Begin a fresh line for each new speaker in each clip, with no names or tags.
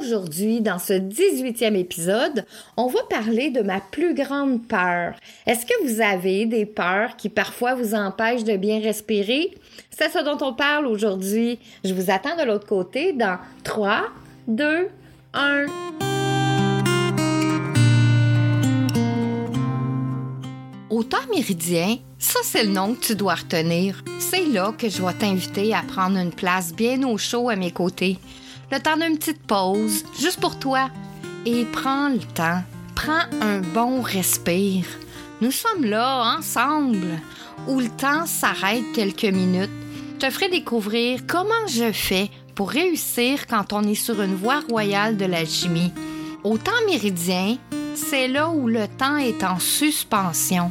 aujourd'hui, dans ce 18e épisode, on va parler de ma plus grande peur. Est-ce que vous avez des peurs qui parfois vous empêchent de bien respirer? C'est ce dont on parle aujourd'hui. Je vous attends de l'autre côté dans 3, 2, 1. Au temps méridien, ça c'est le nom que tu dois retenir. C'est là que je vais t'inviter à prendre une place bien au chaud à mes côtés. Le temps d'une petite pause, juste pour toi. Et prends le temps. Prends un bon respire. Nous sommes là, ensemble, où le temps s'arrête quelques minutes. Je te ferai découvrir comment je fais pour réussir quand on est sur une voie royale de l'alchimie. Au temps méridien, c'est là où le temps est en suspension.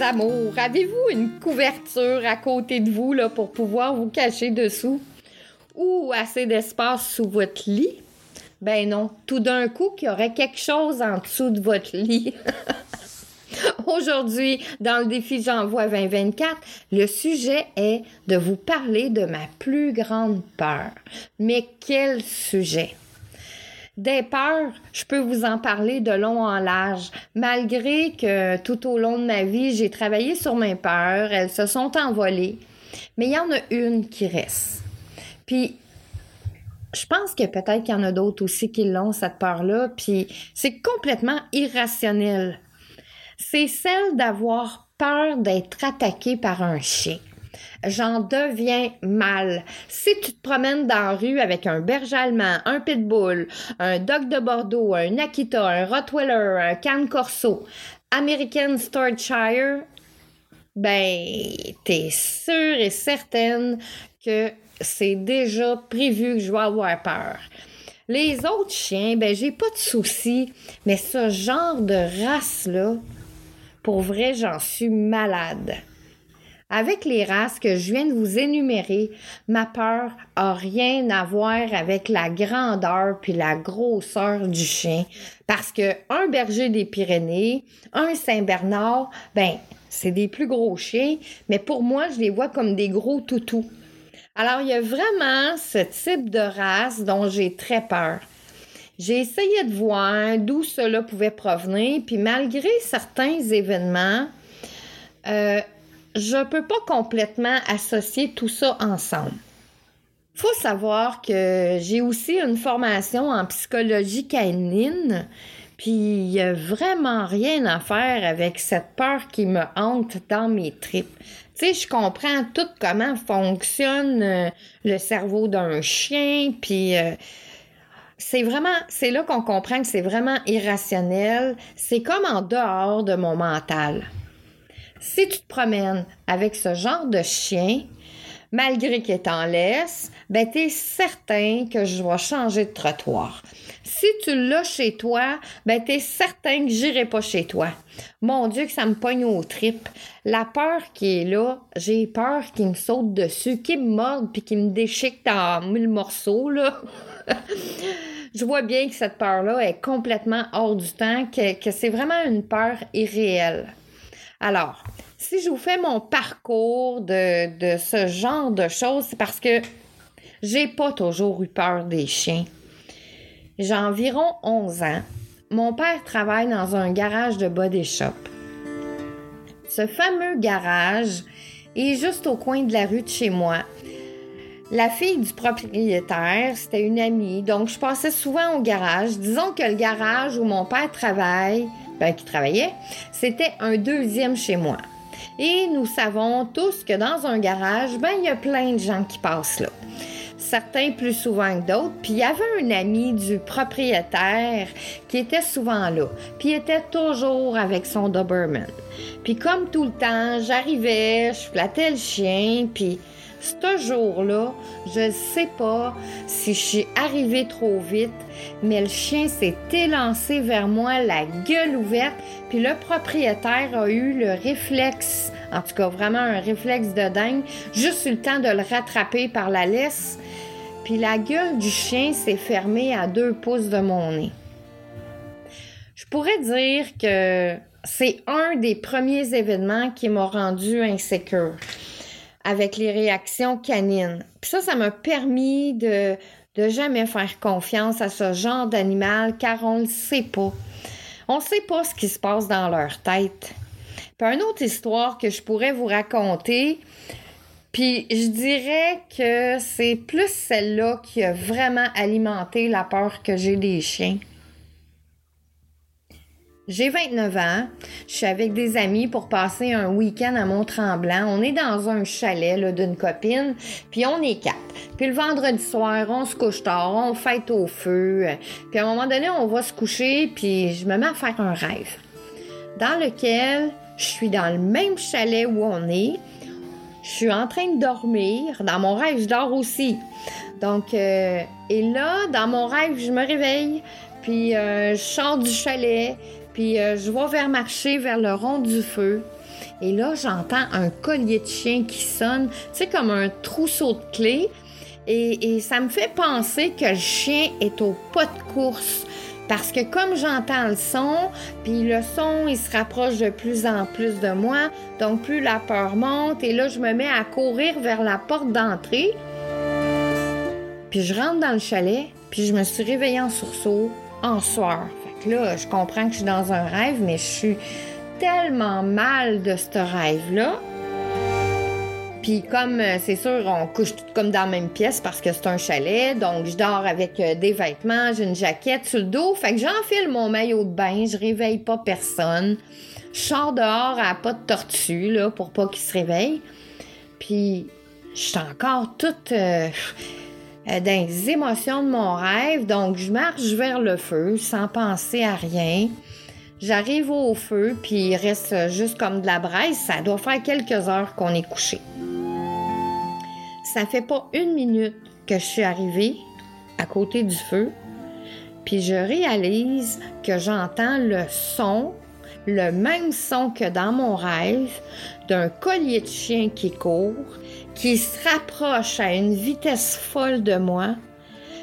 amours, avez-vous une couverture à côté de vous là, pour pouvoir vous cacher dessous? Ou assez d'espace sous votre lit? Ben non, tout d'un coup qu'il y aurait quelque chose en dessous de votre lit. Aujourd'hui, dans le défi J'envoie 2024, le sujet est de vous parler de ma plus grande peur. Mais quel sujet? Des peurs, je peux vous en parler de long en large. Malgré que tout au long de ma vie, j'ai travaillé sur mes peurs, elles se sont envolées. Mais il y en a une qui reste. Puis, je pense que peut-être qu'il y en a d'autres aussi qui l'ont, cette peur-là. Puis, c'est complètement irrationnel. C'est celle d'avoir peur d'être attaqué par un chien j'en deviens mal. Si tu te promènes dans la rue avec un berger allemand, un pitbull, un dog de Bordeaux, un Akita, un Rottweiler, un Can Corso, American Staffordshire, ben, t'es sûre et certaine que c'est déjà prévu que je vais avoir peur. Les autres chiens, ben, j'ai pas de soucis, mais ce genre de race-là, pour vrai, j'en suis malade. Avec les races que je viens de vous énumérer, ma peur a rien à voir avec la grandeur puis la grosseur du chien parce que un berger des Pyrénées, un Saint-Bernard, ben c'est des plus gros chiens, mais pour moi, je les vois comme des gros toutous. Alors, il y a vraiment ce type de race dont j'ai très peur. J'ai essayé de voir d'où cela pouvait provenir, puis malgré certains événements, euh, je peux pas complètement associer tout ça ensemble. Faut savoir que j'ai aussi une formation en psychologie canine, puis il n'y a vraiment rien à faire avec cette peur qui me hante dans mes tripes. Tu sais, je comprends tout comment fonctionne euh, le cerveau d'un chien, puis euh, c'est vraiment, c'est là qu'on comprend que c'est vraiment irrationnel. C'est comme en dehors de mon mental si tu te promènes avec ce genre de chien, malgré qu'il est en laisse, ben es certain que je vais changer de trottoir. Si tu l'as chez toi, ben es certain que j'irai pas chez toi. Mon Dieu, que ça me pogne aux tripes. La peur qui est là, j'ai peur qu'il me saute dessus, qu'il me morde puis qu'il me déchique en mille morceaux, là. je vois bien que cette peur-là est complètement hors du temps, que c'est vraiment une peur irréelle. Alors, si je vous fais mon parcours de, de ce genre de choses, c'est parce que j'ai pas toujours eu peur des chiens. J'ai environ 11 ans. Mon père travaille dans un garage de body shop. Ce fameux garage est juste au coin de la rue de chez moi. La fille du propriétaire, c'était une amie, donc je passais souvent au garage. Disons que le garage où mon père travaille, qui travaillait, c'était un deuxième chez moi. Et nous savons tous que dans un garage, ben, il y a plein de gens qui passent là certains plus souvent que d'autres. Puis il y avait un ami du propriétaire qui était souvent là. Puis il était toujours avec son Doberman. Puis comme tout le temps, j'arrivais, je flattais le chien, puis ce jour-là, je ne sais pas si je suis arrivée trop vite, mais le chien s'est élancé vers moi, la gueule ouverte, puis le propriétaire a eu le réflexe, en tout cas vraiment un réflexe de dingue, juste eu le temps de le rattraper par la laisse, puis la gueule du chien s'est fermée à deux pouces de mon nez. Je pourrais dire que c'est un des premiers événements qui m'a rendu insécure avec les réactions canines. Puis ça, ça m'a permis de, de jamais faire confiance à ce genre d'animal car on ne le sait pas. On ne sait pas ce qui se passe dans leur tête. Puis une autre histoire que je pourrais vous raconter, puis je dirais que c'est plus celle-là qui a vraiment alimenté la peur que j'ai des chiens. J'ai 29 ans. Je suis avec des amis pour passer un week-end à Mont-Tremblant. On est dans un chalet d'une copine, puis on est quatre. Puis le vendredi soir, on se couche tard, on fête au feu. Puis à un moment donné, on va se coucher, puis je me mets à faire un rêve dans lequel je suis dans le même chalet où on est. Je suis en train de dormir. Dans mon rêve, je dors aussi. Donc, euh, et là, dans mon rêve, je me réveille, puis euh, je sors du chalet, puis euh, je vais vers marcher vers le rond du feu. Et là, j'entends un collier de chien qui sonne, tu sais, comme un trousseau de clés. Et, et, ça me fait penser que le chien est au pas de course. Parce que comme j'entends le son, puis le son, il se rapproche de plus en plus de moi, donc plus la peur monte, et là, je me mets à courir vers la porte d'entrée. Puis je rentre dans le chalet, puis je me suis réveillée en sursaut, en soir là, je comprends que je suis dans un rêve, mais je suis tellement mal de ce rêve-là. Puis comme euh, c'est sûr, on couche tout comme dans la même pièce parce que c'est un chalet, donc je dors avec euh, des vêtements, j'ai une jaquette sur le dos, fait que j'enfile mon maillot de bain, je réveille pas personne. Je sors dehors à pas de tortue là pour pas qu'il se réveille. Puis je suis encore toute euh, dans les émotions de mon rêve. Donc, je marche vers le feu sans penser à rien. J'arrive au feu, puis il reste juste comme de la braise. Ça doit faire quelques heures qu'on est couché. Ça fait pas une minute que je suis arrivée à côté du feu, puis je réalise que j'entends le son, le même son que dans mon rêve, d'un collier de chien qui court, qui se rapproche à une vitesse folle de moi,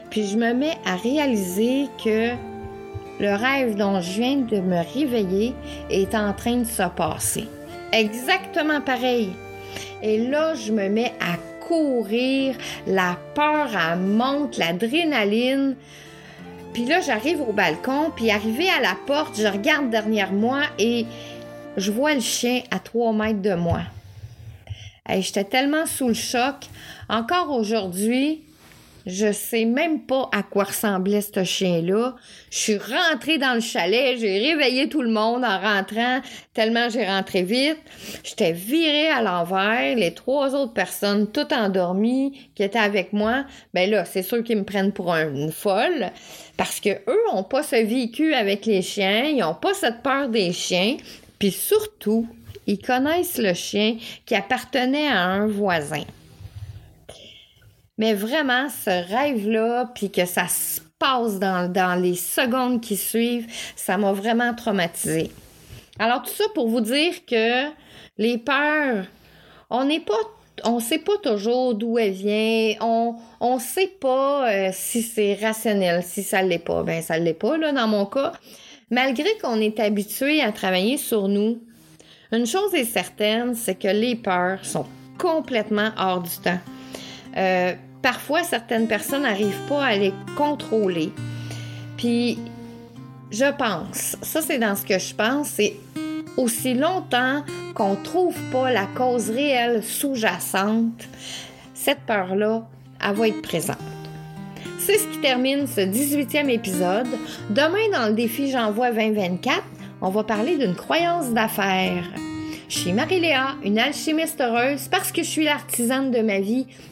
puis je me mets à réaliser que le rêve dont je viens de me réveiller est en train de se passer. Exactement pareil. Et là, je me mets à courir, la peur, elle monte, l'adrénaline. Puis là, j'arrive au balcon, puis arrivé à la porte, je regarde derrière moi et je vois le chien à trois mètres de moi. J'étais tellement sous le choc. Encore aujourd'hui, je sais même pas à quoi ressemblait ce chien-là. Je suis rentrée dans le chalet, j'ai réveillé tout le monde en rentrant, tellement j'ai rentré vite. J'étais virée à l'envers, les trois autres personnes, toutes endormies, qui étaient avec moi, ben là, c'est sûr qu'ils me prennent pour une folle, parce que eux ont pas ce vécu avec les chiens, ils ont pas cette peur des chiens, puis surtout, ils connaissent le chien qui appartenait à un voisin. Mais vraiment, ce rêve-là, puis que ça se passe dans, les secondes qui suivent, ça m'a vraiment traumatisée. Alors tout ça pour vous dire que les peurs, on n'est pas on sait pas toujours d'où elle vient. On on sait pas euh, si c'est rationnel, si ça l'est pas. Ben ça l'est pas là dans mon cas. Malgré qu'on est habitué à travailler sur nous, une chose est certaine, c'est que les peurs sont complètement hors du temps. Euh, parfois, certaines personnes n'arrivent pas à les contrôler. Puis, je pense, ça c'est dans ce que je pense, c'est aussi longtemps qu'on ne trouve pas la cause réelle sous-jacente, cette peur-là, elle va être présente. C'est ce qui termine ce 18e épisode. Demain, dans le défi J'envoie 2024, on va parler d'une croyance d'affaires. Je suis Marie-Léa, une alchimiste heureuse parce que je suis l'artisane de ma vie,